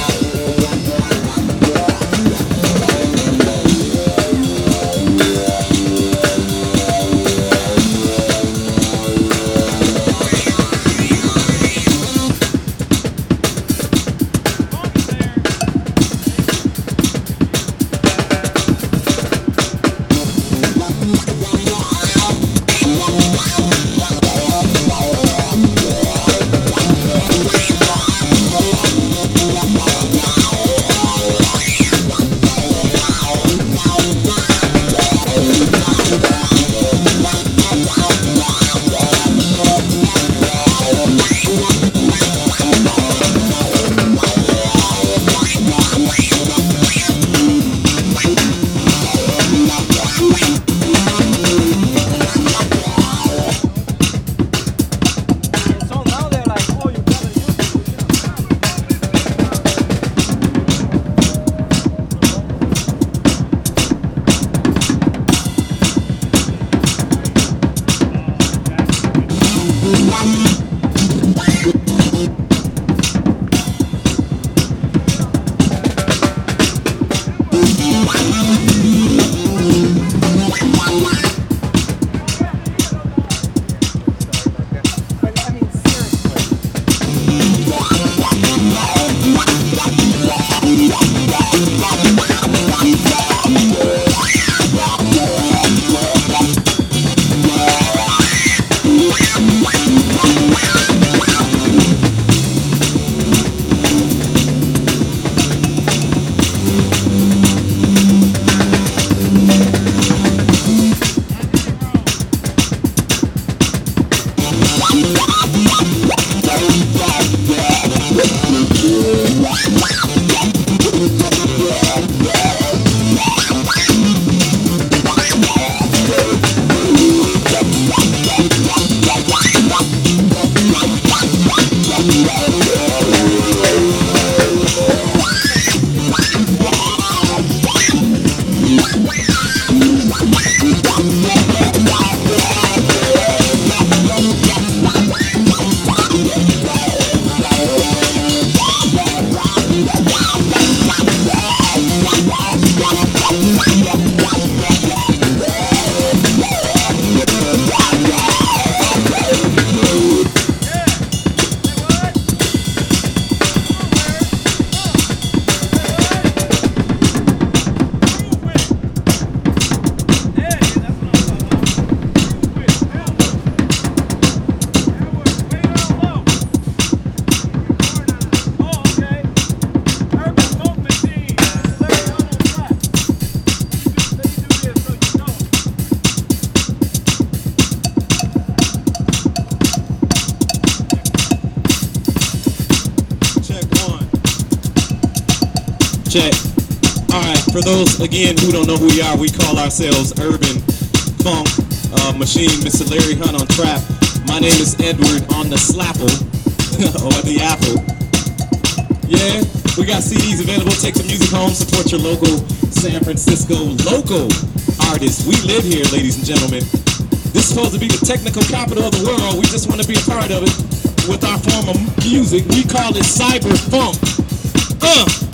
Bye. Check. All right, for those again who don't know who we are, we call ourselves Urban Funk uh, Machine. Mr. Larry Hunt on trap. My name is Edward on the Slapple or the Apple. Yeah, we got CDs available. Take some music home. Support your local San Francisco local artists. We live here, ladies and gentlemen. This is supposed to be the technical capital of the world. We just want to be a part of it with our form of music. We call it cyber funk. Uh.